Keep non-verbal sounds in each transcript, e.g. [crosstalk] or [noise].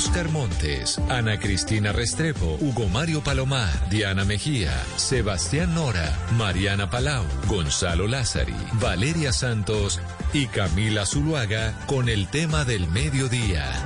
Oscar Montes, Ana Cristina Restrepo, Hugo Mario Palomar, Diana Mejía, Sebastián Nora, Mariana Palau, Gonzalo Lázari, Valeria Santos y Camila Zuluaga con el tema del mediodía.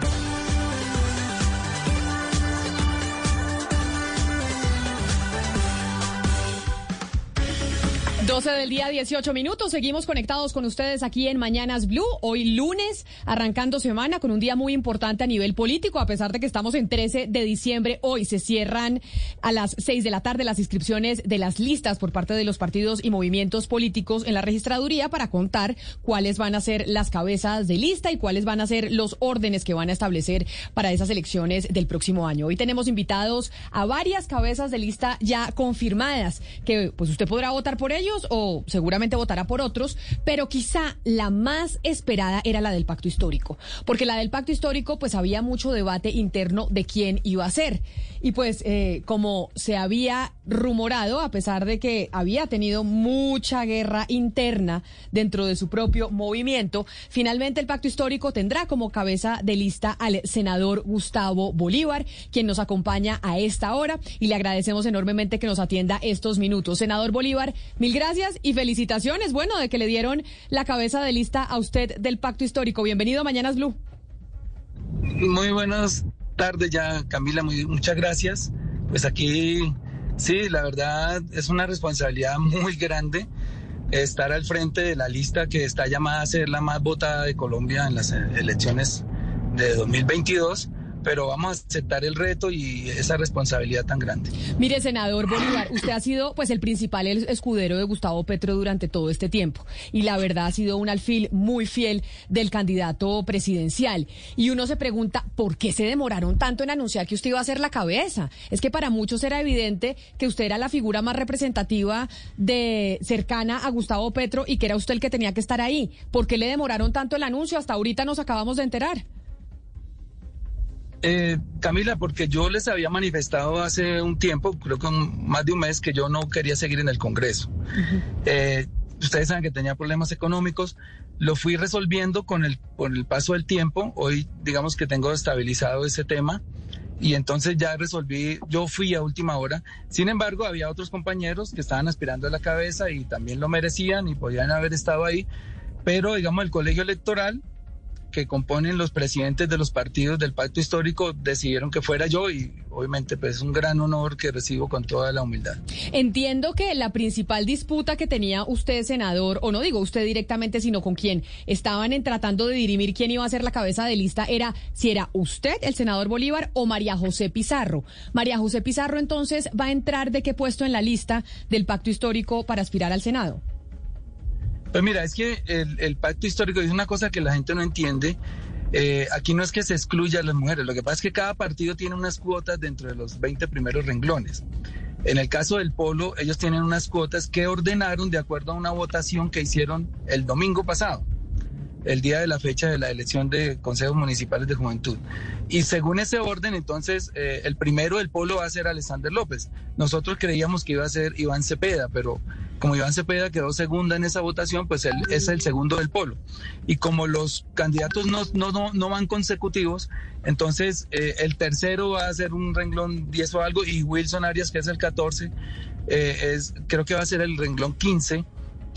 12 del día, 18 minutos. Seguimos conectados con ustedes aquí en Mañanas Blue. Hoy lunes, arrancando semana con un día muy importante a nivel político, a pesar de que estamos en 13 de diciembre. Hoy se cierran a las 6 de la tarde las inscripciones de las listas por parte de los partidos y movimientos políticos en la registraduría para contar cuáles van a ser las cabezas de lista y cuáles van a ser los órdenes que van a establecer para esas elecciones del próximo año. Hoy tenemos invitados a varias cabezas de lista ya confirmadas, que pues usted podrá votar por ellos o seguramente votará por otros, pero quizá la más esperada era la del pacto histórico, porque la del pacto histórico pues había mucho debate interno de quién iba a ser. Y pues eh, como se había rumorado, a pesar de que había tenido mucha guerra interna dentro de su propio movimiento, finalmente el pacto histórico tendrá como cabeza de lista al senador Gustavo Bolívar, quien nos acompaña a esta hora y le agradecemos enormemente que nos atienda estos minutos. Senador Bolívar, mil gracias y felicitaciones, bueno, de que le dieron la cabeza de lista a usted del pacto histórico. Bienvenido a Mañanas Blue. Muy buenas tarde ya, Camila, muy, muchas gracias. Pues aquí, sí, la verdad es una responsabilidad muy grande estar al frente de la lista que está llamada a ser la más votada de Colombia en las elecciones de 2022 pero vamos a aceptar el reto y esa responsabilidad tan grande. Mire, senador Bolívar, usted ha sido pues el principal escudero de Gustavo Petro durante todo este tiempo y la verdad ha sido un alfil muy fiel del candidato presidencial y uno se pregunta por qué se demoraron tanto en anunciar que usted iba a ser la cabeza. Es que para muchos era evidente que usted era la figura más representativa de cercana a Gustavo Petro y que era usted el que tenía que estar ahí. ¿Por qué le demoraron tanto el anuncio? Hasta ahorita nos acabamos de enterar. Eh, Camila, porque yo les había manifestado hace un tiempo, creo que más de un mes, que yo no quería seguir en el Congreso. Eh, ustedes saben que tenía problemas económicos, lo fui resolviendo con el, con el paso del tiempo. Hoy, digamos que tengo estabilizado ese tema y entonces ya resolví, yo fui a última hora. Sin embargo, había otros compañeros que estaban aspirando a la cabeza y también lo merecían y podían haber estado ahí, pero digamos el colegio electoral que componen los presidentes de los partidos del pacto histórico decidieron que fuera yo y obviamente pues es un gran honor que recibo con toda la humildad. Entiendo que la principal disputa que tenía usted, senador, o no digo usted directamente, sino con quien estaban en tratando de dirimir quién iba a ser la cabeza de lista era si era usted, el senador Bolívar, o María José Pizarro. María José Pizarro entonces va a entrar de qué puesto en la lista del pacto histórico para aspirar al Senado. Pues mira, es que el, pacto histórico es una cosa que la gente no entiende. Eh, aquí no es que se excluya a las mujeres, lo que pasa es que cada partido tiene unas cuotas dentro de los 20 primeros renglones. En el caso del Polo, ellos tienen unas cuotas que ordenaron de acuerdo a una votación que hicieron el domingo pasado el día de la fecha de la elección de consejos municipales de juventud. Y según ese orden, entonces, eh, el primero del polo va a ser Alexander López. Nosotros creíamos que iba a ser Iván Cepeda, pero como Iván Cepeda quedó segunda en esa votación, pues él es el segundo del polo. Y como los candidatos no, no, no, van consecutivos, entonces eh, el tercero va a ser un renglón 10 o algo, y Wilson Arias, que es el 14, eh, es, creo que va a ser el renglón 15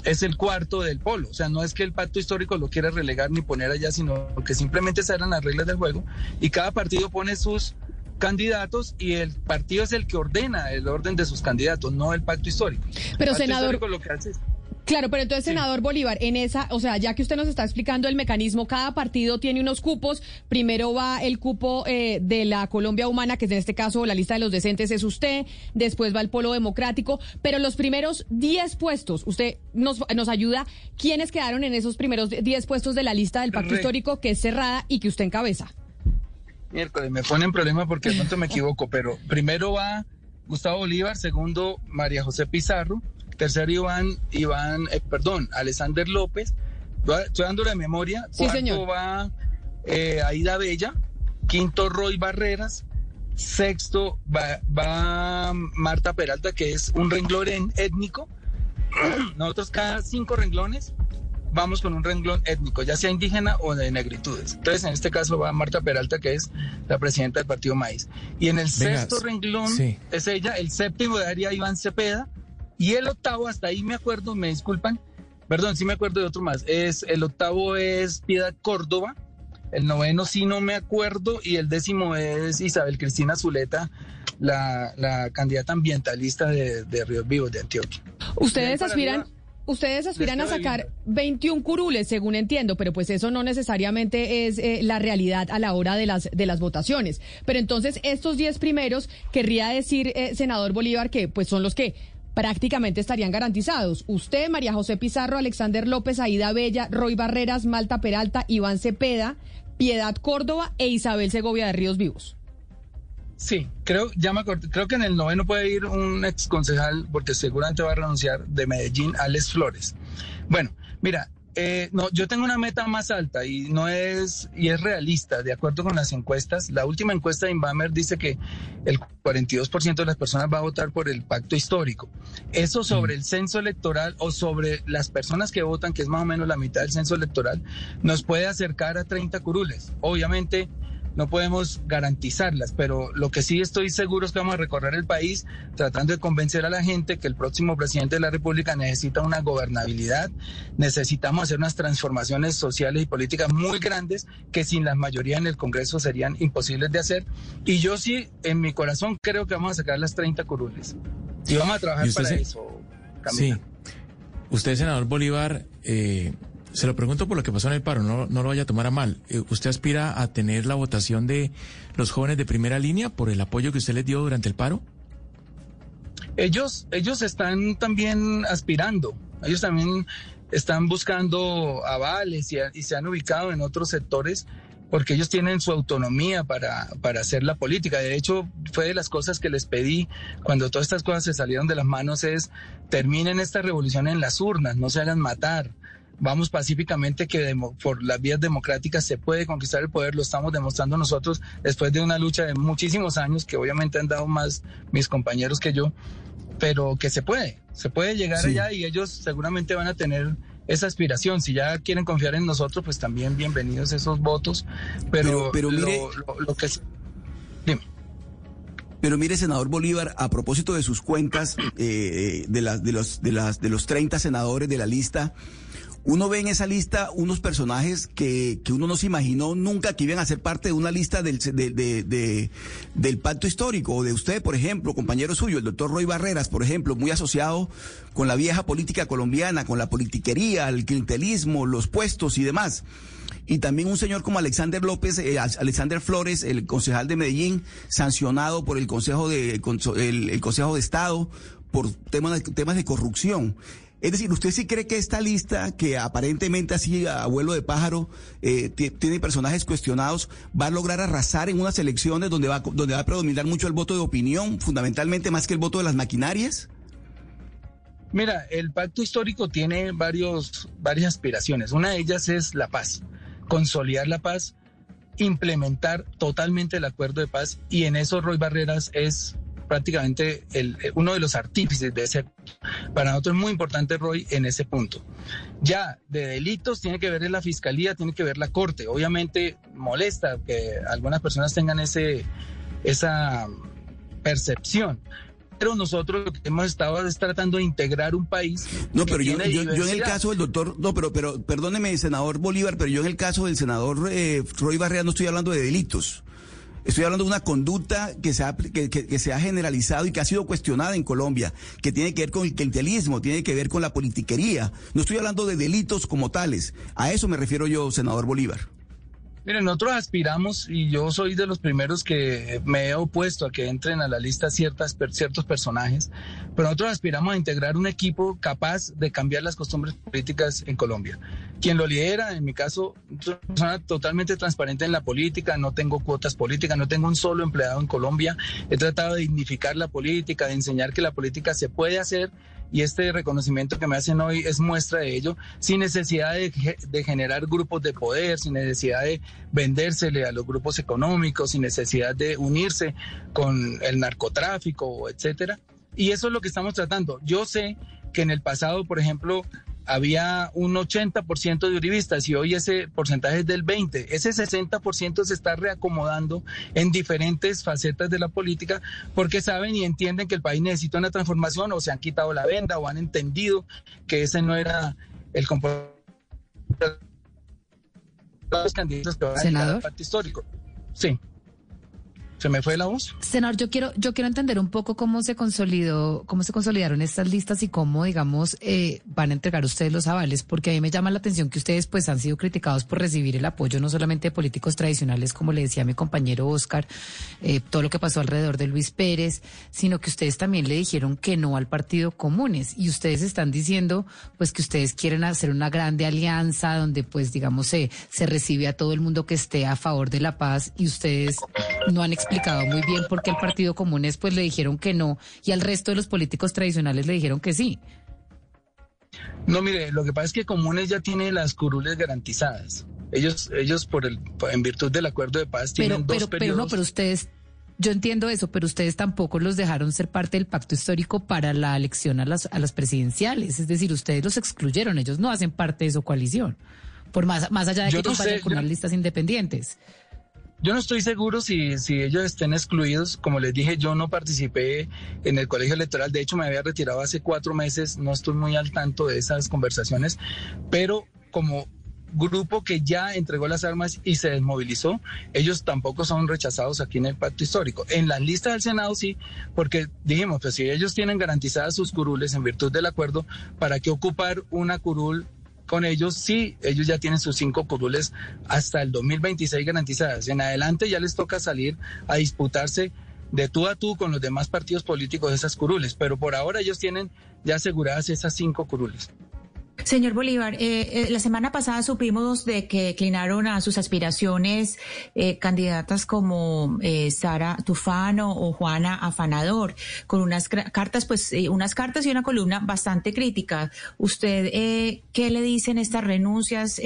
es el cuarto del polo. O sea, no es que el pacto histórico lo quiera relegar ni poner allá, sino que simplemente se eran las reglas del juego y cada partido pone sus candidatos y el partido es el que ordena el orden de sus candidatos, no el pacto histórico. Pero senador, lo que hace Claro, pero entonces, senador Bolívar, en esa, o sea, ya que usted nos está explicando el mecanismo, cada partido tiene unos cupos. Primero va el cupo eh, de la Colombia Humana, que es en este caso la lista de los decentes es usted. Después va el Polo Democrático. Pero los primeros 10 puestos, usted nos, nos ayuda. ¿Quiénes quedaron en esos primeros 10 puestos de la lista del pacto histórico que es cerrada y que usted encabeza? Miércoles, me pone en problema porque de pronto me equivoco, pero primero va Gustavo Bolívar, segundo María José Pizarro tercero Iván, Iván, eh, perdón, Alexander López, estoy dando la memoria, cuarto va eh, Aida Bella, quinto Roy Barreras, sexto va, Marta Peralta, que es un renglón étnico, [clears throat] nosotros cada cinco renglones vamos con un renglón étnico, ya sea indígena o de negritudes. Entonces, en este caso va Marta Peralta, que es la presidenta del Partido Maíz. Y en el sexto renglón es ella, el séptimo daría Iván Cepeda, y el octavo, hasta ahí me acuerdo, me disculpan, perdón, sí me acuerdo de otro más, es el octavo es Piedad Córdoba, el noveno sí no me acuerdo, y el décimo es Isabel Cristina Zuleta, la, candidata ambientalista de, de Ríos Vivos de Antioquia. Ustedes aspiran... Ustedes aspiran a sacar 21 curules, según entiendo, pero pues eso no necesariamente es eh, la realidad a la hora de las, de las votaciones. Pero entonces estos 10 primeros, querría decir, eh, senador Bolívar, que pues son los que prácticamente estarían garantizados. Usted, María José Pizarro, Alexander López, Aida Bella, Roy Barreras, Malta Peralta, Iván Cepeda, Piedad Córdoba e Isabel Segovia de Ríos Vivos. Sí, creo, ya me creo que en el noveno puede ir un ex concejal, porque seguramente va a renunciar, de Medellín, Alex Flores. Bueno, mira, eh, no, yo tengo una meta más alta y no es, y es realista, de acuerdo con las encuestas. La última encuesta de Inbamer dice que el 42% de las personas va a votar por el pacto histórico. Eso sobre mm. el censo electoral o sobre las personas que votan, que es más o menos la mitad del censo electoral, nos puede acercar a 30 curules. Obviamente, no podemos garantizarlas, pero lo que sí estoy seguro es que vamos a recorrer el país tratando de convencer a la gente que el próximo presidente de la República necesita una gobernabilidad, necesitamos hacer unas transformaciones sociales y políticas muy grandes que sin la mayoría en el Congreso serían imposibles de hacer. Y yo sí, en mi corazón, creo que vamos a sacar las 30 curules. Y vamos a trabajar para eso. Sí. Usted, senador Bolívar, eh, se lo pregunto por lo que pasó en el paro, no, no lo vaya a tomar a mal. Eh, ¿Usted aspira a tener la votación de los jóvenes de primera línea por el apoyo que usted les dio durante el paro? Ellos, ellos están también aspirando, ellos también están buscando avales y, se han ubicado en otros sectores porque ellos tienen su autonomía para, para hacer la política. De hecho, fue de las cosas que les pedí cuando todas estas cosas se salieron de las manos es terminen esta revolución en las urnas, no se hagan matar vamos pacíficamente que por las vías democráticas se puede conquistar el poder, lo estamos demostrando nosotros después de una lucha de muchísimos años que obviamente han dado más mis compañeros que yo, pero que se puede, se puede llegar allá y ellos seguramente van a tener esa aspiración. Si ya quieren confiar en nosotros, pues también bienvenidos esos votos, pero, pero, mire, lo, que... Dime. Pero mire, senador Bolívar, a propósito de sus cuentas, eh, de, las de, los, de, las, de los 30 senadores de la lista, uno ve en esa lista unos personajes que, que uno no se imaginó nunca que iban a ser parte de una lista del, de, del pacto histórico, o de usted, por ejemplo, compañero suyo, el doctor Roy Barreras, por ejemplo, muy asociado con la vieja política colombiana, con la politiquería, el clientelismo, los puestos y demás y también un señor como Alexander López, eh, Alexander Flores, el concejal de Medellín, sancionado por el Consejo de el, Consejo de Estado por temas temas de corrupción. Es decir, ¿usted sí cree que esta lista, que aparentemente así a vuelo de pájaro eh, tiene personajes cuestionados, va a lograr arrasar en unas elecciones donde va, donde va a predominar mucho el voto de opinión, fundamentalmente más que el voto de las maquinarias? Mira, el pacto histórico tiene varios, varias aspiraciones. Una de ellas es la paz, consolidar la paz, implementar totalmente el acuerdo de paz y en eso Roy Barreras es prácticamente el, eh, uno de los artífices de ese. Para nosotros es muy importante, Roy, en ese punto. Ya de delitos tiene que ver la fiscalía, tiene que ver la corte. Obviamente molesta que algunas personas tengan ese, esa percepción pero nosotros lo que hemos estado es tratando de integrar un país. No, pero yo, yo, en el caso del doctor, no, pero, pero perdóneme, senador Bolívar, pero yo en el caso del senador eh, Roy Barrea no estoy hablando de delitos. Estoy hablando de una conducta que se, ha, que, se ha generalizado y que ha sido cuestionada en Colombia, que tiene que ver con el clientelismo, tiene que ver con la politiquería. No estoy hablando de delitos como tales. A eso me refiero yo, senador Bolívar. Miren, nosotros aspiramos, y yo soy de los primeros que me he opuesto a que entren a la lista ciertas, ciertos personajes, pero nosotros aspiramos a integrar un equipo capaz de cambiar las costumbres políticas en Colombia. Quien lo lidera, en mi caso, soy una persona totalmente transparente en la política, no tengo cuotas políticas, no tengo un solo empleado en Colombia, he tratado de dignificar la política, de enseñar que la política se puede hacer y este reconocimiento que me hacen hoy es muestra de ello, sin necesidad de, generar grupos de poder, sin necesidad de vendérsele a los grupos económicos, sin necesidad de unirse con el narcotráfico, etcétera. Y eso es lo que estamos tratando. Yo sé que en el pasado, por ejemplo, había un 80% de uribistas y hoy ese porcentaje es del 20%. Ese 60% se está reacomodando en diferentes facetas de la política porque saben y entienden que el país necesita una transformación o se han quitado la venda o han entendido que ese no era el comportamiento de los candidatos que van a al pacto histórico. Sí. ¿Se me fue la voz? Senador, yo quiero, yo quiero entender un poco cómo se consolidó, cómo se consolidaron estas listas y cómo, digamos, eh, van a entregar ustedes los avales, porque a mí me llama la atención que ustedes pues han sido criticados por recibir el apoyo no solamente de políticos tradicionales, como le decía mi compañero Oscar, eh, todo lo que pasó alrededor de Luis Pérez, sino que ustedes también le dijeron que no al Partido Comunes y ustedes están diciendo pues que ustedes quieren hacer una grande alianza donde pues digamos se, se recibe a todo el mundo que esté a favor de la paz y ustedes no han explicado muy bien por qué el Partido Comunes pues le dijeron que no y al resto de los políticos tradicionales le dijeron que sí. No, mire, lo que pasa es que Comunes ya tiene las curules garantizadas. Ellos, ellos por el, en virtud del acuerdo de paz tienen pero, dos pero, Pero no, pero ustedes, yo entiendo eso, pero ustedes tampoco los dejaron ser parte del pacto histórico para la elección a las, a las presidenciales. Es decir, ustedes los excluyeron, ellos no hacen parte de su coalición. Por más, más allá de que ellos vayan con las listas independientes. Yo no estoy seguro si, si ellos estén excluidos. Como les dije, yo no participé en el colegio electoral. De hecho, me había retirado hace cuatro meses. No estoy muy al tanto de esas conversaciones. Pero como grupo que ya entregó las armas y se desmovilizó, ellos tampoco son rechazados aquí en el pacto histórico. En la lista del Senado sí, porque dijimos, pues si ellos tienen garantizadas sus curules en virtud del acuerdo, ¿para qué ocupar una curul con ellos, sí, ellos ya tienen sus cinco curules hasta el 2026 garantizadas. En adelante ya les toca salir a disputarse de tú a tú con los demás partidos políticos esas curules, pero por ahora ellos tienen ya aseguradas esas cinco curules. Señor Bolívar, eh, eh, la semana pasada supimos de que declinaron a sus aspiraciones eh, candidatas como Sara Tufano o Juana Afanador, con unas cartas, pues, unas cartas y una columna bastante crítica. ¿Usted qué le dicen estas renuncias,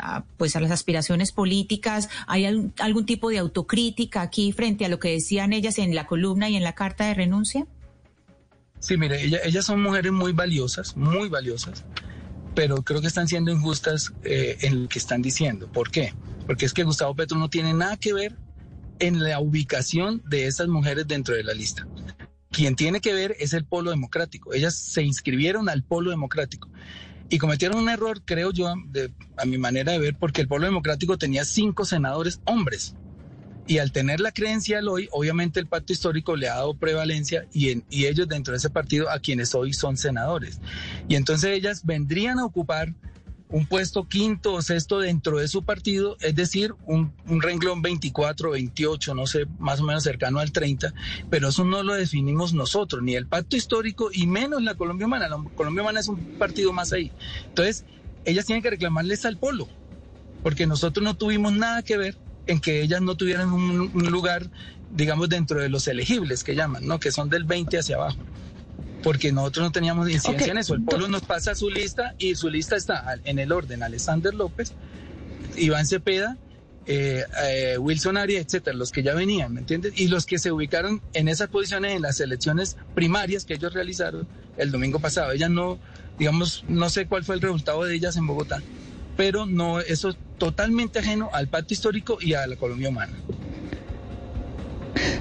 a, pues, a las aspiraciones políticas? ¿Hay algún, algún tipo de autocrítica aquí frente a lo que decían ellas en la columna y en la carta de renuncia? Sí, mire, ellas son mujeres muy valiosas, muy valiosas pero creo que están siendo injustas eh, en lo que están diciendo. ¿Por qué? Porque es que Gustavo Petro no tiene nada que ver en la ubicación de esas mujeres dentro de la lista. Quien tiene que ver es el polo democrático. Ellas se inscribieron al polo democrático y cometieron un error, creo yo, a mi manera de ver, porque el polo democrático tenía cinco senadores hombres y al tener la credencial hoy, obviamente el pacto histórico le ha dado prevalencia y, en, y ellos dentro de ese partido a quienes hoy son senadores. Y entonces ellas vendrían a ocupar un puesto quinto o sexto dentro de su partido, es decir, un, un, renglón 24, 28, no sé, más o menos cercano al 30, pero eso no lo definimos nosotros, ni el pacto histórico y menos la Colombia Humana. La Colombia Humana es un partido más ahí. Entonces, ellas tienen que reclamarles al polo, porque nosotros no tuvimos nada que ver en que ellas no tuvieran un, lugar, digamos, dentro de los elegibles que llaman, ¿no? Que son del 20 hacia abajo. Porque nosotros no teníamos incidencia en eso. El pueblo nos pasa su lista y su lista está en el orden Alexander López, Iván Cepeda, eh, eh, Wilson Arias, etcétera, los que ya venían, ¿me entiendes? Y los que se ubicaron en esas posiciones en las elecciones primarias que ellos realizaron el domingo pasado. Ellas no, digamos, no sé cuál fue el resultado de ellas en Bogotá, pero no, eso es totalmente ajeno al pacto histórico y a la Colombia humana.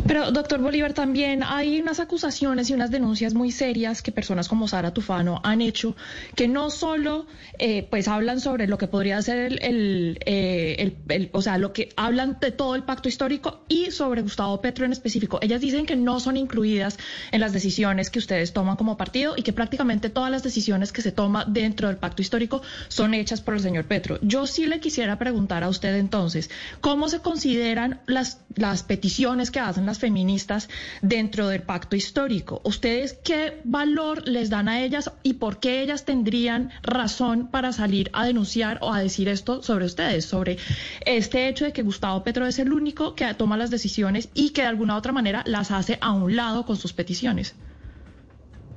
Pero, doctor Bolívar, también hay unas acusaciones y unas denuncias muy serias que personas como Sara Tufano han hecho, que no solo eh, pues hablan sobre lo que podría ser el, eh, el, o sea, lo que hablan de todo el pacto histórico y sobre Gustavo Petro en específico. Ellas dicen que no son incluidas en las decisiones que ustedes toman como partido y que prácticamente todas las decisiones que se toman dentro del pacto histórico son hechas por el señor Petro. Yo sí le quisiera preguntar a usted entonces, ¿cómo se consideran las, las peticiones que hacen las feministas dentro del pacto histórico. ¿Ustedes qué valor les dan a ellas y por qué ellas tendrían razón para salir a denunciar o a decir esto sobre ustedes, sobre este hecho de que Gustavo Petro es el único que toma las decisiones y que de alguna otra manera las hace a un lado con sus peticiones?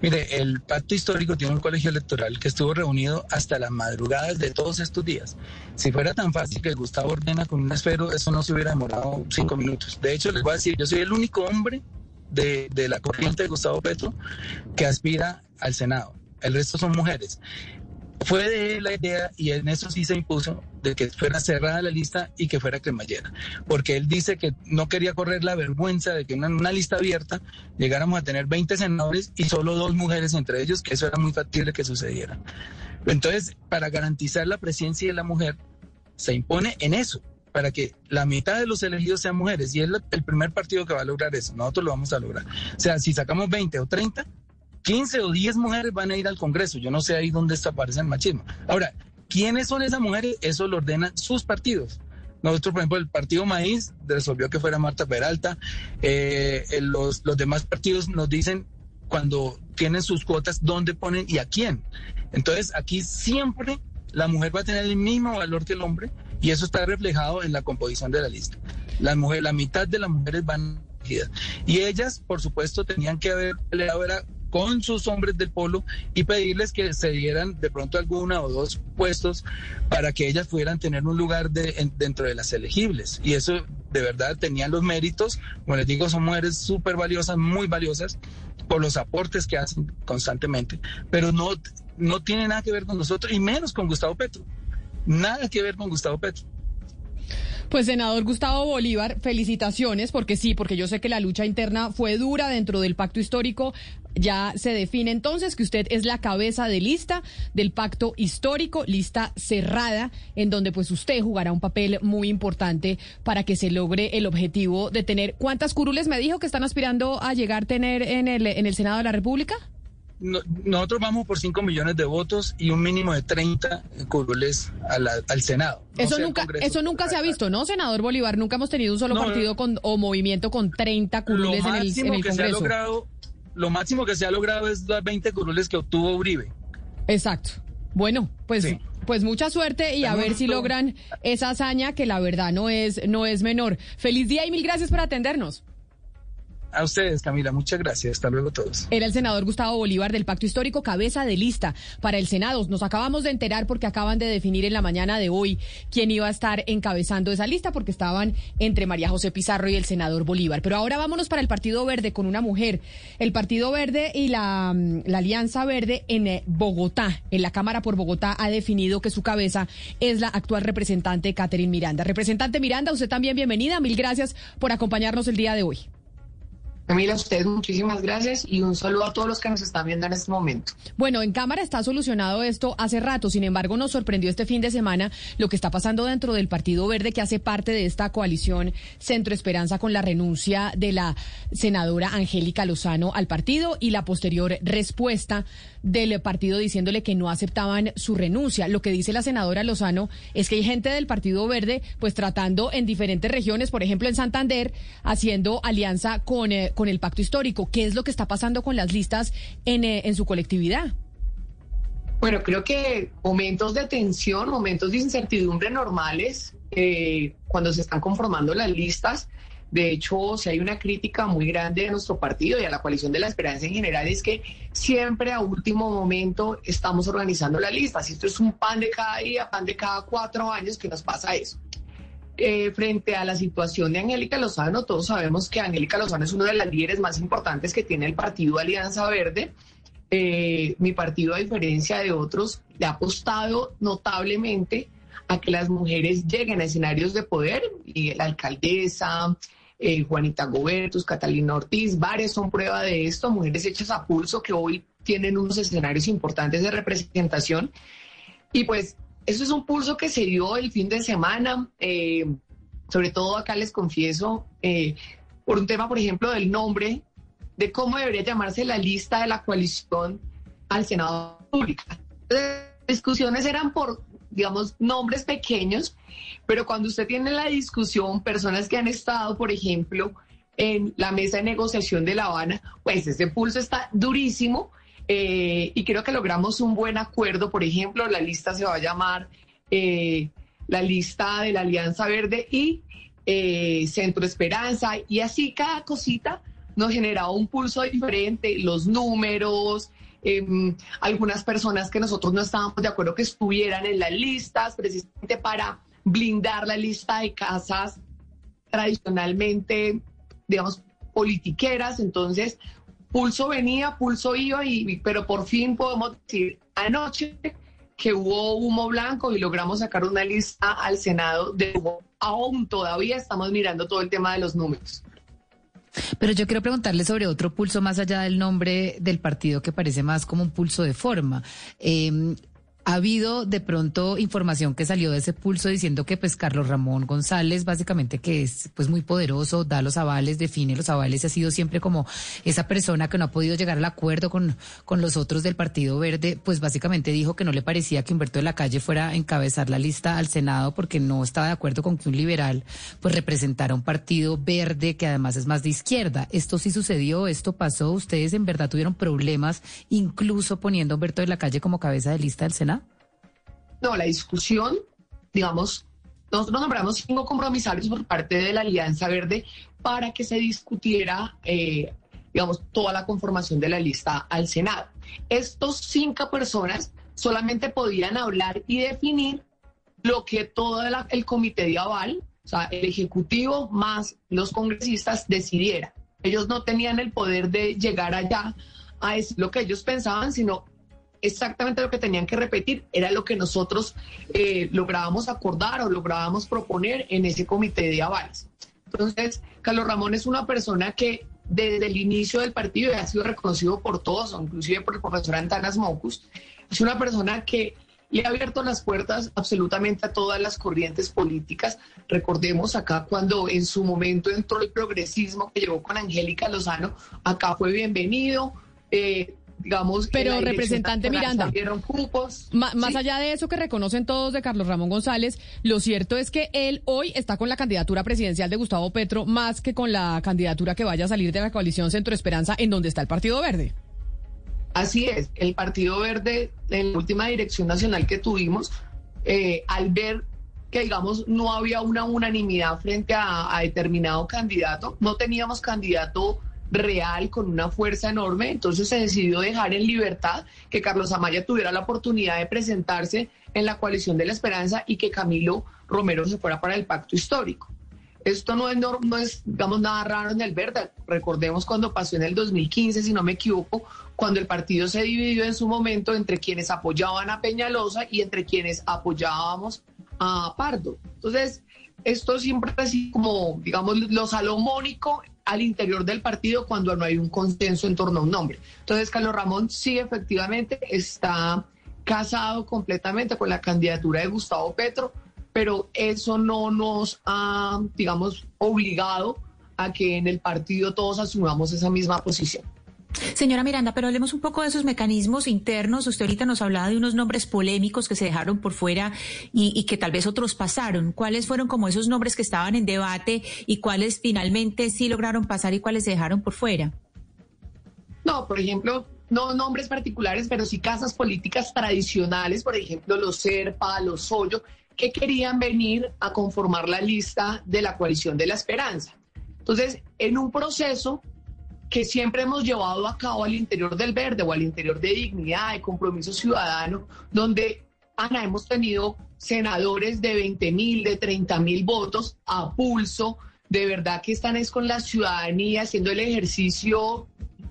Mire, el pacto histórico tiene un colegio electoral que estuvo reunido hasta las madrugadas de todos estos días. Si fuera tan fácil que Gustavo ordena con un esfero, eso no se hubiera demorado cinco minutos. De hecho, les voy a decir, yo soy el único hombre de, la corriente de Gustavo Petro que aspira al Senado. El resto son mujeres. Fue de él la idea y en eso sí se impuso de que fuera cerrada la lista y que fuera cremallera, porque él dice que no quería correr la vergüenza de que en una, lista abierta llegáramos a tener 20 senadores y solo dos mujeres entre ellos, que eso era muy factible que sucediera. Entonces, para garantizar la presencia de la mujer, se impone en eso, para que la mitad de los elegidos sean mujeres, y es el primer partido que va a lograr eso, nosotros lo vamos a lograr. O sea, si sacamos 20 o 30, 15 o 10 mujeres van a ir al Congreso. Yo no sé ahí dónde aparece el machismo. Ahora, ¿quiénes son esas mujeres? Eso lo ordenan sus partidos. Nosotros, por ejemplo, el Partido Maíz resolvió que fuera Marta Peralta. Eh, los, los demás partidos nos dicen cuando tienen sus cuotas dónde ponen y a quién. Entonces, aquí siempre la mujer va a tener el mismo valor que el hombre y eso está reflejado en la composición de la lista. La, mujer, la mitad de las mujeres van y ellas, por supuesto, tenían que haber peleado con sus hombres del polo y pedirles que se dieran de pronto alguna o dos puestos para que ellas pudieran tener un lugar de, dentro de las elegibles. Y eso de verdad tenían los méritos. Como les digo, son mujeres súper valiosas, muy valiosas por los aportes que hacen constantemente, pero no, no tiene nada que ver con nosotros y menos con Gustavo Petro. Nada que ver con Gustavo Petro. Pues senador Gustavo Bolívar, felicitaciones, porque sí, porque yo sé que la lucha interna fue dura dentro del pacto histórico. Ya se define entonces que usted es la cabeza de lista del pacto histórico, lista cerrada, en donde pues usted jugará un papel muy importante para que se logre el objetivo de tener. ¿Cuántas curules me dijo que están aspirando a llegar a tener en el, en el Senado de la República? nosotros vamos por 5 millones de votos y un mínimo de 30 curules al Senado. eso nunca, eso nunca se ha visto, ¿no, senador Bolívar? Nunca hemos tenido un solo partido con, o movimiento con 30 curules en el, en el Congreso. Logrado, lo máximo que se ha logrado es las 20 curules que obtuvo Uribe. Exacto. Bueno, pues, pues mucha suerte y a ver si logran esa hazaña que la verdad no es, no es menor. Feliz día y mil gracias por atendernos. A ustedes, Camila, muchas gracias. Hasta luego todos. Era el senador Gustavo Bolívar del Pacto Histórico, cabeza de lista para el Senado. Nos acabamos de enterar porque acaban de definir en la mañana de hoy quién iba a estar encabezando esa lista porque estaban entre María José Pizarro y el senador Bolívar. Pero ahora vámonos para el Partido Verde con una mujer. El Partido Verde y la, la Alianza Verde en eh, Bogotá, en la Cámara por Bogotá, ha definido que su cabeza es la actual representante Catherine Miranda. Representante Miranda, usted también bienvenida. Mil gracias por acompañarnos el día de hoy. Camila, a usted muchísimas gracias y un saludo a todos los que nos están viendo en este momento. Bueno, en Cámara está solucionado esto hace rato, sin embargo nos sorprendió este fin de semana lo que está pasando dentro del Partido Verde que hace parte de esta coalición Centro Esperanza con la renuncia de la senadora Angélica Lozano al partido y la posterior respuesta del partido diciéndole que no aceptaban su renuncia. Lo que dice la senadora Lozano es que hay gente del Partido Verde pues tratando en diferentes regiones, por ejemplo en Santander, haciendo alianza con, eh, con el pacto histórico. ¿Qué es lo que está pasando con las listas en, eh, en su colectividad? Bueno, creo que momentos de tensión, momentos de incertidumbre normales, eh, cuando se están conformando las listas, de hecho, si hay una crítica muy grande de nuestro partido y a la coalición de la esperanza en general, es que siempre a último momento estamos organizando la lista. Si esto es un pan de cada día, pan de cada cuatro años, que nos pasa eso. Eh, frente a la situación de Angélica Lozano, todos sabemos que Angélica Lozano es uno de las líderes más importantes que tiene el partido Alianza Verde. Eh, mi partido, a diferencia de otros, le ha apostado notablemente a que las mujeres lleguen a escenarios de poder y la alcaldesa, eh, Juanita Gobertus, Catalina Ortiz, varias son prueba de esto, mujeres hechas a pulso que hoy tienen unos escenarios importantes de representación. Y pues eso es un pulso que se dio el fin de semana, eh, sobre todo acá les confieso, eh, por un tema, por ejemplo, del nombre, de cómo debería llamarse la lista de la coalición al Senado Pública. Las discusiones eran por digamos, nombres pequeños, pero cuando usted tiene la discusión, personas que han estado, por ejemplo, en la mesa de negociación de La Habana, pues ese pulso está durísimo eh, y creo que logramos un buen acuerdo. Por ejemplo, la lista se va a llamar eh, la lista de la Alianza Verde y eh, Centro Esperanza y así cada cosita nos generaba un pulso diferente, los números, Em, algunas personas que nosotros no estábamos de acuerdo que estuvieran en las listas, precisamente para blindar la lista de casas tradicionalmente, digamos, politiqueras. Entonces, pulso venía, pulso iba, y, pero por fin podemos decir, anoche que hubo humo blanco y logramos sacar una lista al Senado de humo. Aún todavía estamos mirando todo el tema de los números. Pero yo quiero preguntarle sobre otro pulso más allá del nombre del partido que parece más como un pulso de forma. Eh, ha habido de pronto información que salió de ese pulso diciendo que pues Carlos Ramón González básicamente que es pues muy poderoso, da los avales, define los avales, ha sido siempre como esa persona que no ha podido llegar al acuerdo con, con los otros del Partido Verde, pues básicamente dijo que no le parecía que Humberto de la Calle fuera a encabezar la lista al Senado porque no estaba de acuerdo con que un liberal pues representara un partido verde que además es más de izquierda. Esto sí sucedió, esto pasó, ustedes en verdad tuvieron problemas incluso poniendo a Humberto de la Calle como cabeza de lista del Senado. No, la discusión, digamos, nosotros nombramos cinco compromisarios por parte de la Alianza Verde para que se discutiera, eh, digamos, toda la conformación de la lista al Senado. Estos cinco personas solamente podían hablar y definir lo que todo el comité de aval, o sea, el Ejecutivo más los congresistas decidiera. Ellos no tenían el poder de llegar allá a decir lo que ellos pensaban, sino exactamente lo que tenían que repetir, era lo que nosotros eh, lográbamos acordar o lográbamos proponer en ese comité de avales. Entonces, Carlos Ramón es una persona que desde el inicio del partido ha sido reconocido por todos, inclusive por el profesor Antanas Mocus, es una persona que le ha abierto las puertas absolutamente a todas las corrientes políticas. Recordemos acá cuando en su momento entró el progresismo que llegó con Angélica Lozano, acá fue bienvenido, eh, digamos. Pero representante Miranda, más allá de eso que reconocen todos de Carlos Ramón González, lo cierto es que él hoy está con la candidatura presidencial de Gustavo Petro más que con la candidatura que vaya a salir de la coalición Centro Esperanza en donde está el Partido Verde. Así es, el Partido Verde en la última dirección nacional que tuvimos, eh, al ver que digamos no había una unanimidad frente a determinado candidato, no teníamos candidato real, con una fuerza enorme. Entonces se decidió dejar en libertad que Carlos Amaya tuviera la oportunidad de presentarse en la coalición de la esperanza y que Camilo Romero se fuera para el pacto histórico. Esto no es, no, es, digamos, nada raro en el verde. Recordemos cuando pasó en el 2015, si no me equivoco, cuando el partido se dividió en su momento entre quienes apoyaban a Peñalosa y entre quienes apoyábamos a Pardo. Entonces, esto siempre así como, digamos, lo salomónico al interior del partido cuando no hay un consenso en torno a un nombre. Entonces, Carlos Ramón sí efectivamente está casado completamente con la candidatura de Gustavo Petro, pero eso no nos ha, digamos, obligado a que en el partido todos asumamos esa misma posición. Señora Miranda, pero hablemos un poco de esos mecanismos internos. Usted ahorita nos hablaba de unos nombres polémicos que se dejaron por fuera y, que tal vez otros pasaron. ¿Cuáles fueron como esos nombres que estaban en debate y cuáles finalmente sí lograron pasar y cuáles se dejaron por fuera? No, por ejemplo, no nombres particulares, pero sí casas políticas tradicionales, por ejemplo, los Serpa, los Hoyo, que querían venir a conformar la lista de la coalición de la esperanza. Entonces, en un proceso que siempre hemos llevado a cabo al interior del verde o al interior de dignidad, de compromiso ciudadano, donde, Ana, hemos tenido senadores de 20 mil, de 30 mil votos a pulso, de verdad que están es con la ciudadanía haciendo el ejercicio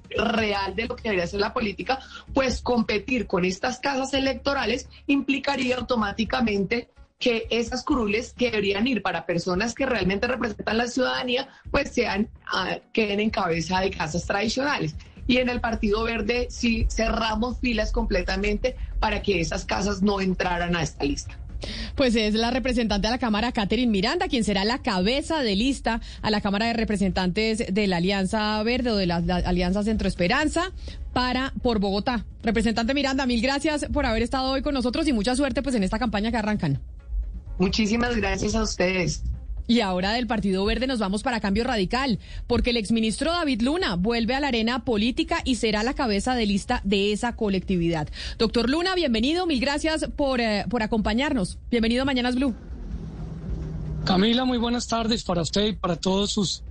real de lo que debería ser la política, pues competir con estas casas electorales implicaría automáticamente que esas curules que deberían ir para personas que realmente representan la ciudadanía, pues sean, ah, queden en cabeza de casas tradicionales. Y en el Partido Verde sí cerramos filas completamente para que esas casas no entraran a esta lista. Pues es la representante de la Cámara, Catherine Miranda, quien será la cabeza de lista a la Cámara de Representantes de la Alianza Verde o de la, Alianza Centro Esperanza para por Bogotá. Representante Miranda, mil gracias por haber estado hoy con nosotros y mucha suerte pues en esta campaña que arrancan. Muchísimas gracias a ustedes. Y ahora del Partido Verde nos vamos para Cambio Radical, porque el exministro David Luna vuelve a la arena política y será la cabeza de lista de esa colectividad. Doctor Luna, bienvenido, mil gracias por, eh, por acompañarnos. Bienvenido a Mañanas Blue. Camila, muy buenas tardes para usted y para todos sus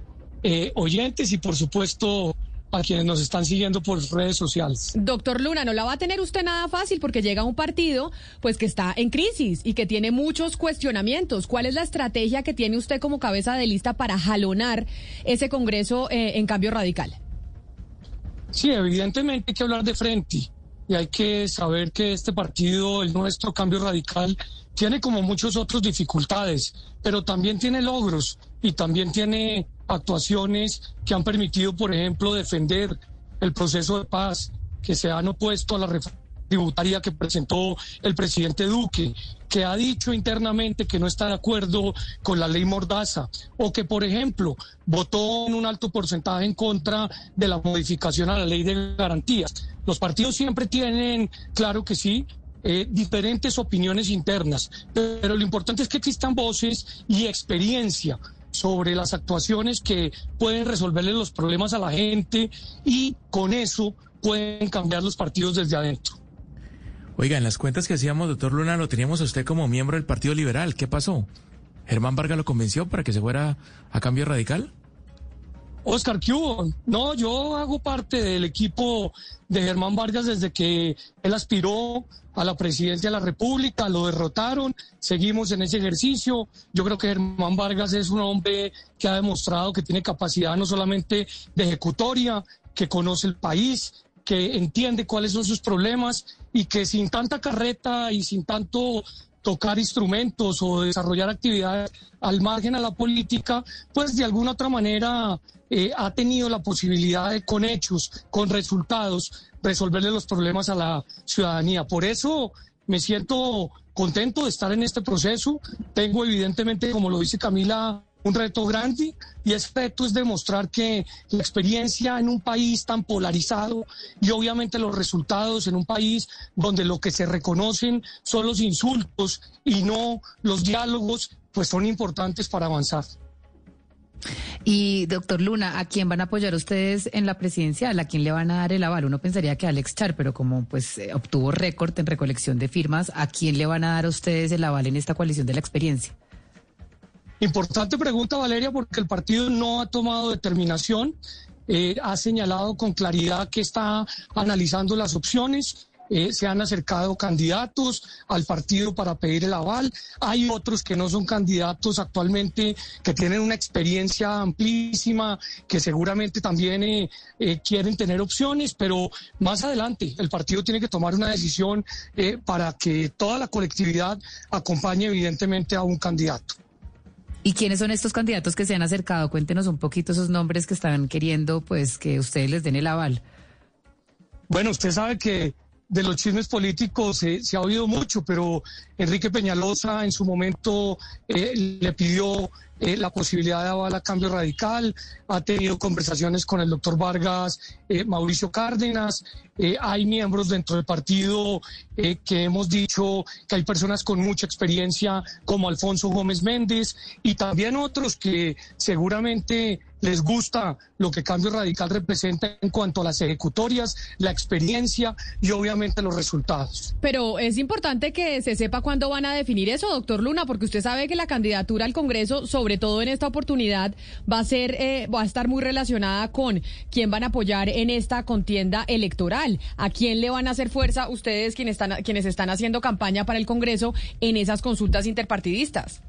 eh, oyentes y por supuesto a quienes nos están siguiendo por redes sociales. Doctor Luna, no la va a tener usted nada fácil porque llega un partido pues que está en crisis y que tiene muchos cuestionamientos. ¿Cuál es la estrategia que tiene usted como cabeza de lista para jalonar ese Congreso eh, en cambio radical? Sí, evidentemente hay que hablar de frente. y hay que saber que este partido, el nuestro Cambio Radical, tiene como muchos otros dificultades, pero también tiene logros y también tiene actuaciones que han permitido, por ejemplo, defender el proceso de paz, que se han opuesto a la reforma tributaria que presentó el presidente Duque, que ha dicho internamente que no está de acuerdo con la ley Mordaza, o que, por ejemplo, votó en un alto porcentaje en contra de la modificación a la ley de garantías. Los partidos siempre tienen, claro que sí, eh, diferentes opiniones internas, pero lo importante es que existan voces y experiencia sobre las actuaciones que pueden resolverle los problemas a la gente y con eso pueden cambiar los partidos desde adentro. Oiga, en las cuentas que hacíamos, doctor Luna, lo teníamos a usted como miembro del Partido Liberal. ¿Qué pasó? ¿Germán Vargas lo convenció para que se fuera a cambio radical? Oscar, ¿qué? No, yo hago parte del equipo de Germán Vargas desde que él aspiró a la presidencia de la República, lo derrotaron, seguimos en ese ejercicio. Yo creo que Germán Vargas es un hombre que ha demostrado que tiene capacidad no solamente de ejecutoria, que conoce el país, que entiende cuáles son sus problemas y que sin tanta carreta y sin tanto tocar instrumentos o desarrollar actividades al margen a la política, pues de alguna otra manera eh, ha tenido la posibilidad de con hechos, con resultados, resolverle los problemas a la ciudadanía. Por eso me siento contento de estar en este proceso. Tengo evidentemente, como lo dice Camila, un reto grande y ese reto es demostrar que la experiencia en un país tan polarizado y obviamente los resultados en un país donde lo que se reconocen son los insultos y no los diálogos, pues son importantes para avanzar. Y doctor Luna, ¿a quién van a apoyar ustedes en la presidencial? ¿A quién le van a dar el aval? Uno pensaría que Alex Char, pero como pues eh, obtuvo récord en recolección de firmas, ¿a quién le van a dar a ustedes el aval en esta coalición de la experiencia? Importante pregunta, Valeria, porque el partido no ha tomado determinación. Eh, ha señalado con claridad que está analizando las opciones. Eh, se han acercado candidatos al partido para pedir el aval. Hay otros que no son candidatos actualmente, que tienen una experiencia amplísima, que seguramente también eh, quieren tener opciones, pero más adelante el partido tiene que tomar una decisión para que toda la colectividad acompañe evidentemente a un candidato. ¿Y quiénes son estos candidatos que se han acercado? Cuéntenos un poquito esos nombres que están queriendo, pues, que ustedes les den el aval. Bueno, usted sabe que de los chismes políticos se, ha oído mucho, pero Enrique Peñalosa en su momento eh, le pidió eh, la posibilidad de aval a cambio radical, ha tenido conversaciones con el doctor Vargas, eh, Mauricio Cárdenas, hay miembros dentro del partido que hemos dicho que hay personas con mucha experiencia como Alfonso Gómez Méndez y también otros que seguramente les gusta lo que Cambio Radical representa en cuanto a las ejecutorias, la experiencia y obviamente los resultados. Pero es importante que se sepa cuándo van a definir eso, doctor Luna, porque usted sabe que la candidatura al Congreso, sobre todo en esta oportunidad, va a ser, eh, va a estar muy relacionada con quién van a apoyar en esta contienda electoral, a quién le van a hacer fuerza ustedes quienes están, quienes están haciendo campaña para el Congreso en esas consultas interpartidistas.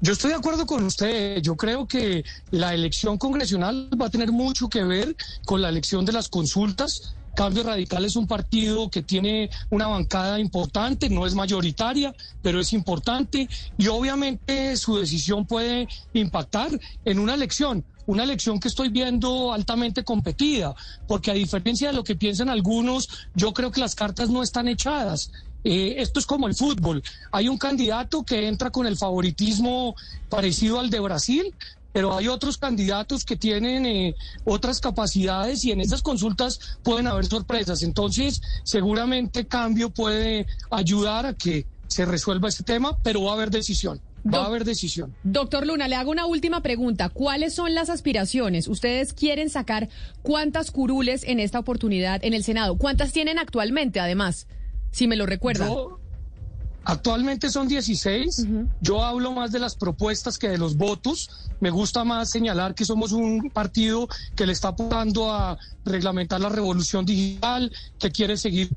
Yo estoy de acuerdo con usted. Yo creo que la elección congresional va a tener mucho que ver con la elección de las consultas. Cambio Radical es un partido que tiene una bancada importante, no es mayoritaria, pero es importante y obviamente su decisión puede impactar en una elección una elección que estoy viendo altamente competida, porque a diferencia de lo que piensan algunos, yo creo que las cartas no están echadas. Eh, esto es como el fútbol. Hay un candidato que entra con el favoritismo parecido al de Brasil, pero hay otros candidatos que tienen eh, otras capacidades y en esas consultas pueden haber sorpresas. Entonces, seguramente cambio puede ayudar a que se resuelva este tema, pero va a haber decisión. Va a haber decisión. Doctor Luna, le hago una última pregunta. ¿Cuáles son las aspiraciones? ¿Ustedes quieren sacar cuántas curules en esta oportunidad en el Senado? ¿Cuántas tienen actualmente, además? si me lo recuerda. Actualmente son 16. Yo hablo más de las propuestas que de los votos. Me gusta más señalar que somos un partido que le está apuntando a reglamentar la revolución digital, que quiere seguir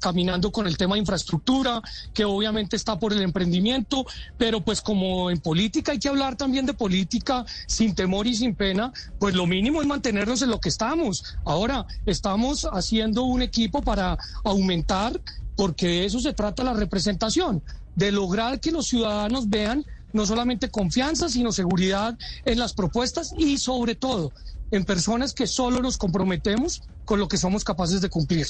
caminando con el tema de infraestructura, que obviamente está por el emprendimiento, pero pues como en política hay que hablar también de política sin temor y sin pena, pues lo mínimo es mantenernos en lo que estamos. Ahora estamos haciendo un equipo para aumentar porque de eso se trata la representación, de lograr que los ciudadanos vean no solamente confianza, sino seguridad en las propuestas y sobre todo en personas que solo nos comprometemos con lo que somos capaces de cumplir.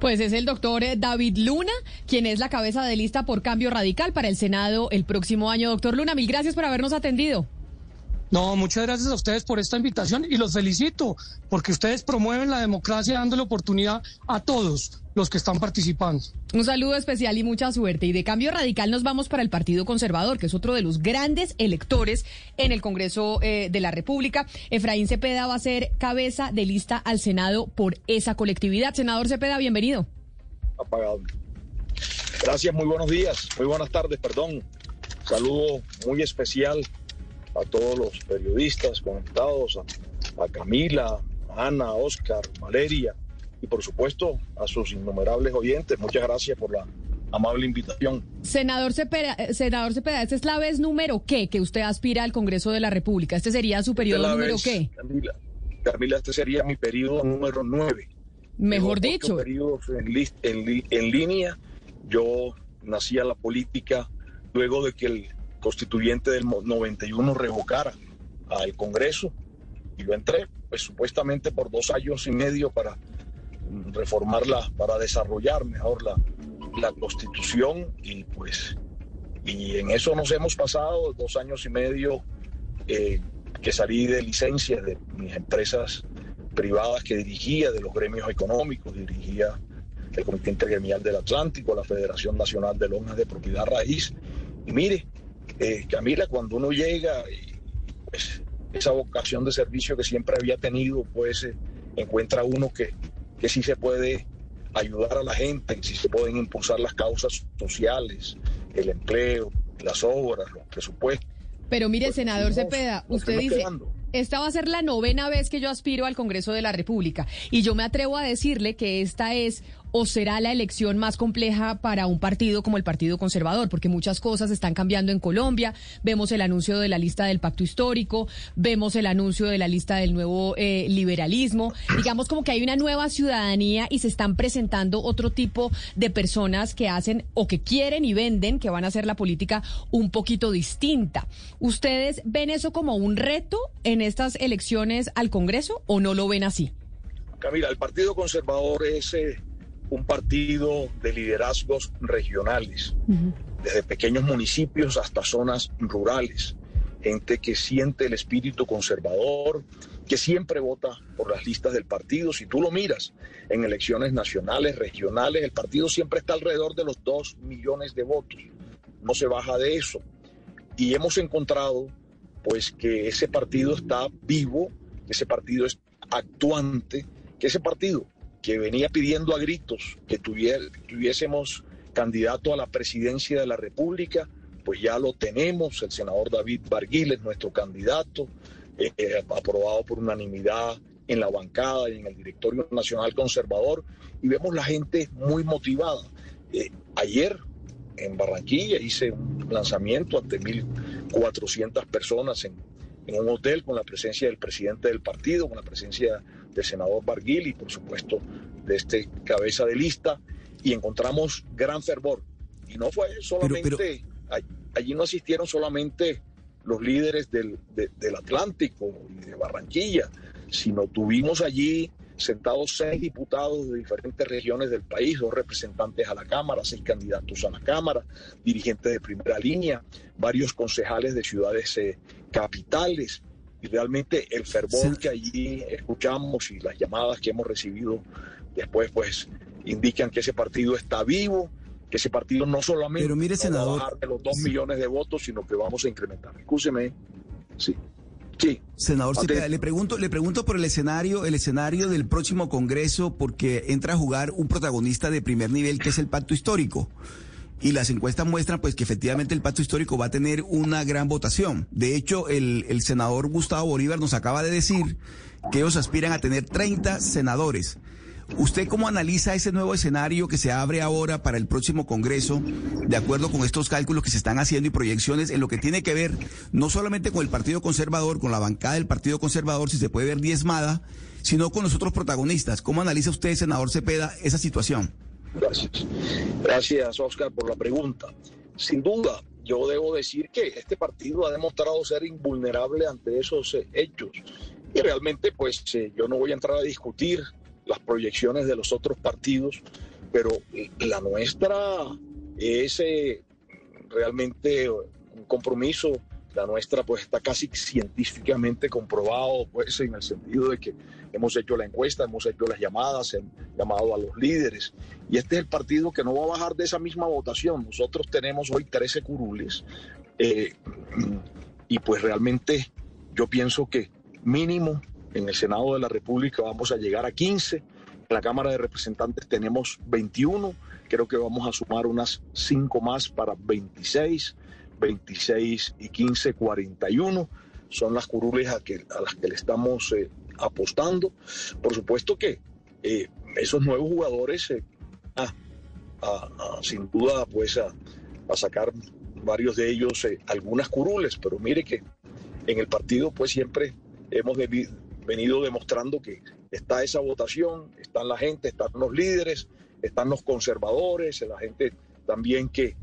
Pues es el doctor David Luna, quien es la cabeza de lista por cambio radical para el Senado el próximo año. Doctor Luna, mil gracias por habernos atendido. No, muchas gracias a ustedes por esta invitación y los felicito porque ustedes promueven la democracia dándole oportunidad a todos los que están participando. Un saludo especial y mucha suerte. Y de cambio radical nos vamos para el Partido Conservador, que es otro de los grandes electores en el Congreso eh, de la República. Efraín Cepeda va a ser cabeza de lista al Senado por esa colectividad. Senador Cepeda, bienvenido. Apagado. Gracias, muy buenos días, muy buenas tardes, perdón. Saludo muy especial a todos los periodistas conectados, a, Camila, a Ana, Oscar, Valeria y por supuesto a sus innumerables oyentes. Muchas gracias por la amable invitación. Senador Cepeda, eh, senador Cepeda, ¿esta es la vez número qué que usted aspira al Congreso de la República? ¿Este sería su periodo número qué? Camila, Camila, este sería mi periodo número nueve. Mejor dicho. Periodos en, en línea. Yo nací a la política luego de que el constituyente del 91 revocara al Congreso y lo entré, pues supuestamente por dos años y medio para reformarla, para desarrollar mejor la, la constitución y pues y en eso nos hemos pasado dos años y medio eh, que salí de licencias de mis empresas privadas que dirigía, de los gremios económicos, dirigía el Comité Intergremial del Atlántico, la Federación Nacional de Lonas de Propiedad Raíz. Y mire, eh, Camila, cuando uno llega, pues, esa vocación de servicio que siempre había tenido, pues eh, encuentra uno que, que sí se puede ayudar a la gente, que sí se pueden impulsar las causas sociales, el empleo, las obras, los presupuestos. Pero mire, pues, senador Cepeda, usted dice, esta va a ser la novena vez que yo aspiro al Congreso de la República y yo me atrevo a decirle que esta es o será la elección más compleja para un partido como el Partido Conservador, porque muchas cosas están cambiando en Colombia. Vemos el anuncio de la lista del pacto histórico, vemos el anuncio de la lista del nuevo eh, liberalismo. Digamos como que hay una nueva ciudadanía y se están presentando otro tipo de personas que hacen o que quieren y venden que van a hacer la política un poquito distinta. ¿Ustedes ven eso como un reto en estas elecciones al Congreso o no lo ven así? Camila, el Partido Conservador es... Eh, un partido de liderazgos regionales, desde pequeños municipios hasta zonas rurales, gente que siente el espíritu conservador, que siempre vota por las listas del partido. Si tú lo miras en elecciones nacionales, regionales, el partido siempre está alrededor de los dos millones de votos. No se baja de eso. Y hemos encontrado pues que ese partido está vivo, que ese partido es actuante, que ese partido que venía pidiendo a gritos que tuviésemos candidato a la presidencia de la República, pues ya lo tenemos, el senador David Barguil es nuestro candidato, eh, eh, aprobado por unanimidad en la bancada y en el directorio nacional conservador, y vemos la gente muy motivada. Eh, ayer en Barranquilla hice un lanzamiento ante 1.400 personas en, en un hotel con la presencia del presidente del partido, con la presencia del senador Barguil y por supuesto de este cabeza de lista y encontramos gran fervor. Y no fue solamente, allí no asistieron solamente los líderes del, del Atlántico y de Barranquilla, sino tuvimos allí sentados seis diputados de diferentes regiones del país, dos representantes a la Cámara, seis candidatos a la Cámara, dirigentes de primera línea, varios concejales de ciudades eh, capitales, y realmente el fervor que allí escuchamos y las llamadas que hemos recibido después pues indican que ese partido está vivo, que ese partido no solamente Pero mire, senador, va a bajar de los dos millones de votos, sino que vamos a incrementar. Escúcheme. Sí. Sí. Senador le pregunto, le pregunto por el escenario, el escenario del próximo Congreso, porque entra a jugar un protagonista de primer nivel que es el pacto histórico. Y las encuestas muestran pues que efectivamente el pacto histórico va a tener una gran votación. De hecho, el, el senador Gustavo Bolívar nos acaba de decir que ellos aspiran a tener 30 senadores. ¿Usted cómo analiza ese nuevo escenario que se abre ahora para el próximo Congreso, de acuerdo con estos cálculos que se están haciendo y proyecciones en lo que tiene que ver no solamente con el Partido Conservador, con la bancada del Partido Conservador, si se puede ver diezmada, sino con los otros protagonistas? ¿Cómo analiza usted, senador Cepeda, esa situación? Gracias. Gracias, Oscar, por la pregunta. Sin duda, yo debo decir que este partido ha demostrado ser invulnerable ante esos eh, hechos. Y realmente, pues eh, yo no voy a entrar a discutir las proyecciones de los otros partidos, pero la nuestra es eh, realmente un compromiso. La nuestra pues está casi científicamente comprobado, pues en el sentido de que hemos hecho la encuesta, hemos hecho las llamadas, hemos llamado a los líderes. Y este es el partido que no va a bajar de esa misma votación. Nosotros tenemos hoy 13 curules eh, y pues realmente yo pienso que mínimo en el Senado de la República vamos a llegar a 15. En la Cámara de Representantes tenemos 21. Creo que vamos a sumar unas 5 más para 26. 26 y 15, 41. Son las curules a, a las que le estamos eh, apostando. Por supuesto que eh, esos nuevos jugadores, eh, ah, ah, ah, sin duda, pues a, sacar varios de ellos algunas curules, pero mire que en el partido pues siempre hemos venido demostrando que está esa votación, están la gente, están los líderes, están los conservadores, la gente también que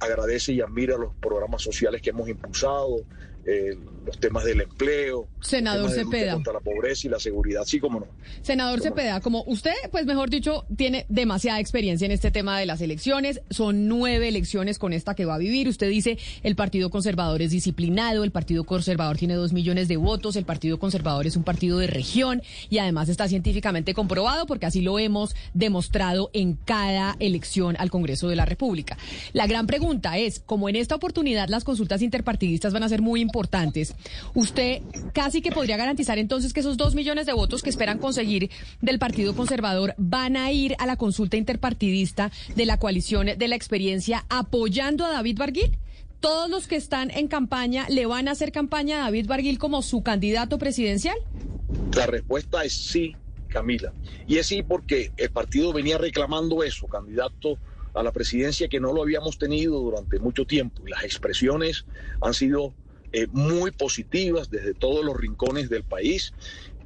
agradece y admira los programas sociales que hemos impulsado, eh, los temas del empleo, senador Cepeda, contra la pobreza y la seguridad, sí como no. Senador Cepeda, como usted, pues mejor dicho, tiene demasiada experiencia en este tema de las elecciones, son nueve elecciones con esta que va a vivir. Usted dice el Partido Conservador es disciplinado, el Partido Conservador tiene dos millones de votos, el Partido Conservador es un partido de región y además está científicamente comprobado porque así lo hemos demostrado en cada elección al Congreso de la República. La gran pregunta es, como en esta oportunidad las consultas interpartidistas van a ser muy importantes. Usted casi que podría garantizar entonces que esos dos millones de votos que esperan conseguir del Partido Conservador van a ir a la consulta interpartidista de la coalición de la experiencia apoyando a David Barguil. ¿Todos los que están en campaña le van a hacer campaña a David Barguil como su candidato presidencial? La respuesta es sí, Camila. Y es sí porque el partido venía reclamando eso, candidato a la presidencia que no lo habíamos tenido durante mucho tiempo. Y las expresiones han sido eh, muy positivas desde todos los rincones del país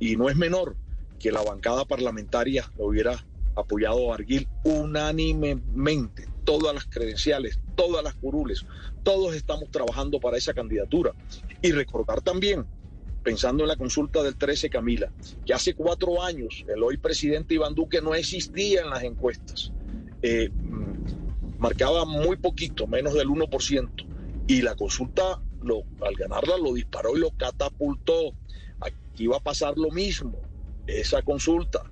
y no es menor que la bancada parlamentaria lo hubiera apoyado a Arguil unánimemente, todas las credenciales, todas las curules, todos estamos trabajando para esa candidatura. Y recordar también, pensando en la consulta del 13 Camila, que hace cuatro años el hoy presidente Iván Duque no existía en las encuestas, eh, mm, marcaba muy poquito, menos del 1%, y la consulta al ganarla lo disparó y lo catapultó. Aquí va a pasar lo mismo. Esa consulta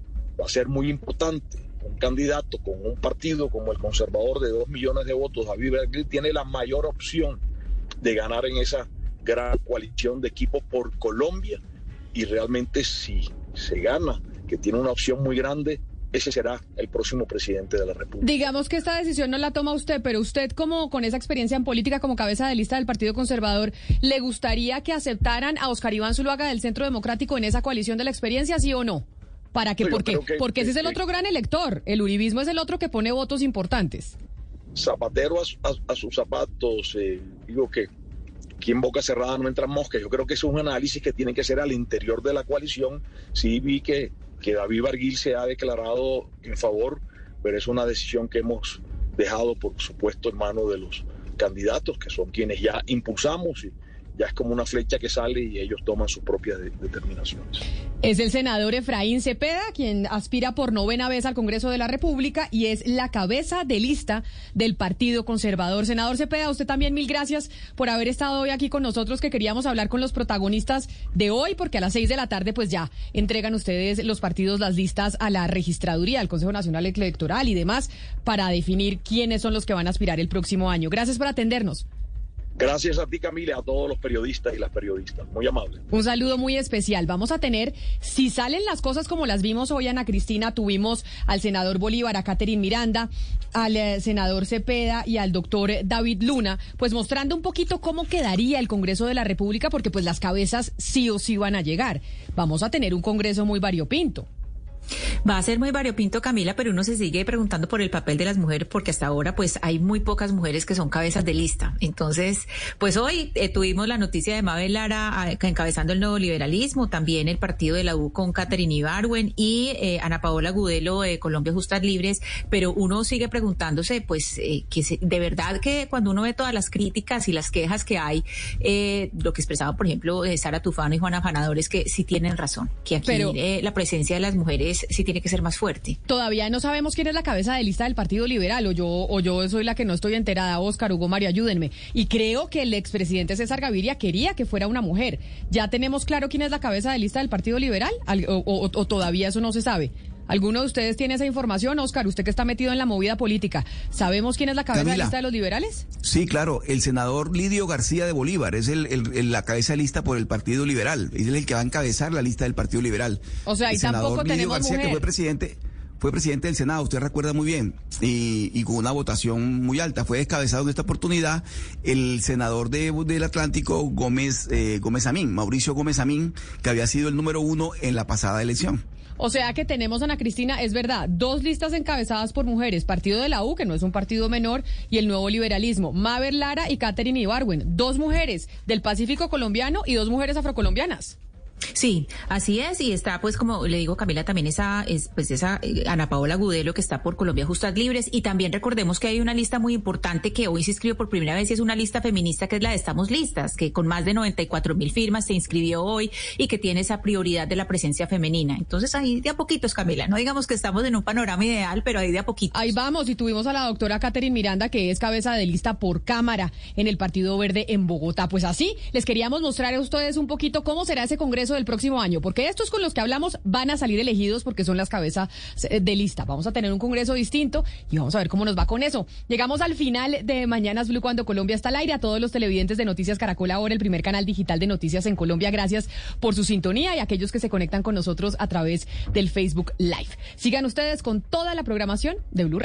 va a ser muy importante. Un candidato con un partido como el conservador de dos millones de votos, David Bergli, tiene la mayor opción de ganar en esa gran coalición de equipos por Colombia. Y realmente si se gana, que tiene una opción muy grande, ese será el próximo presidente de la República. Digamos que esta decisión no la toma usted, pero usted como con esa experiencia en política como cabeza de lista del Partido Conservador, ¿le gustaría que aceptaran a Oscar Iván Zuluaga del Centro Democrático en esa coalición de la experiencia, sí o no? ¿Para qué? porque, porque ese es el otro gran elector. El uribismo es el otro que pone votos importantes. Zapatero a, sus zapatos, eh, digo que aquí en boca cerrada no entran moscas. Yo creo que es un análisis que tiene que ser al interior de la coalición. Sí vi que que David Barguil se ha declarado en favor, pero es una decisión que hemos dejado, por supuesto, en manos de los candidatos, que son quienes ya impulsamos y ya es como una flecha que sale y ellos toman sus propias determinaciones. Es el senador Efraín Cepeda, quien aspira por novena vez al Congreso de la República y es la cabeza de lista del Partido Conservador. Senador Cepeda, usted también mil gracias por haber estado hoy aquí con nosotros, que queríamos hablar con los protagonistas de hoy, porque a las seis de la tarde pues ya entregan ustedes los partidos las listas a la registraduría, al Consejo Nacional Electoral y demás, para definir quiénes son los que van a aspirar el próximo año. Gracias por atendernos. Gracias a ti, Camila, a todos los periodistas y las periodistas. Muy amable. Un saludo muy especial. Vamos a tener, si salen las cosas como las vimos hoy, Ana Cristina, tuvimos al senador Bolívar, a Catherine Miranda, al eh, senador Cepeda y al doctor David Luna, pues mostrando un poquito cómo quedaría el Congreso de la República, porque pues las cabezas sí o sí van a llegar. Vamos a tener un Congreso muy variopinto. Va a ser muy variopinto, Camila, pero uno se sigue preguntando por el papel de las mujeres porque hasta ahora pues hay muy pocas mujeres que son cabezas de lista. Entonces, pues hoy eh, tuvimos la noticia de Mabel Lara ah, encabezando el nuevo liberalismo, también el partido de la U con Catherine Ibarwen y eh, Ana Paola Gudelo de Colombia Justas Libres, pero uno sigue preguntándose pues eh, que de verdad que cuando uno ve todas las críticas y las quejas que hay, lo que expresaba por ejemplo Sara Tufano y Juana Fanador es que sí tienen razón, que aquí la presencia de las mujeres si tiene que ser más fuerte. Todavía no sabemos quién es la cabeza de lista del Partido Liberal, o yo, o yo soy la que no estoy enterada. Oscar, Hugo Mario, ayúdenme. Y creo que el expresidente César Gaviria quería que fuera una mujer. ¿Ya tenemos claro quién es la cabeza de lista del Partido Liberal? o, todavía eso no se sabe? ¿Alguno de ustedes tiene esa información, Oscar? Usted que está metido en la movida política. ¿Sabemos quién es la cabeza de lista de los liberales? Sí, claro. El senador Lidio García de Bolívar es el, la cabeza de lista por el Partido Liberal. Es el que va a encabezar la lista del Partido Liberal. O sea, y tampoco Lidio García, que fue presidente fue presidente del Senado, usted recuerda muy bien, y, con una votación muy alta. Fue descabezado en esta oportunidad el senador de, del Atlántico, Gómez, eh, Gómez Amín, Mauricio Gómez Amín, que había sido el número uno en la pasada elección. O sea que tenemos, Ana Cristina, es verdad, dos listas encabezadas por mujeres, Partido de la U, que no es un partido menor, y el Nuevo Liberalismo, Maber Lara y Catherine Ibarwen, dos mujeres del Pacífico colombiano y dos mujeres afrocolombianas. Sí, así es, y está pues como le digo Camila también esa es pues esa eh, Ana Paola Gudelo que está por Colombia Justas Libres y también recordemos que hay una lista muy importante que hoy se inscribió por primera vez y es una lista feminista que es la de Estamos Listas, que con más de 94 mil firmas se inscribió hoy y que tiene esa prioridad de la presencia femenina. Entonces ahí de a poquitos Camila, no digamos que estamos en un panorama ideal, pero ahí de a poquitos. Ahí vamos y tuvimos a la doctora Catherine Miranda que es cabeza de lista por Cámara en el Partido Verde en Bogotá. Pues así les queríamos mostrar a ustedes un poquito cómo será ese Congreso del próximo año, porque estos con los que hablamos van a salir elegidos porque son las cabezas eh, de lista. Vamos a tener un congreso distinto y vamos a ver cómo nos va con eso. Llegamos al final de Mañanas Blue cuando Colombia está al aire. A todos los televidentes de Noticias Caracol ahora, el primer canal digital de noticias en Colombia. Gracias por su sintonía y aquellos que se conectan con nosotros a través del Facebook Live. Sigan ustedes con toda la programación de Blue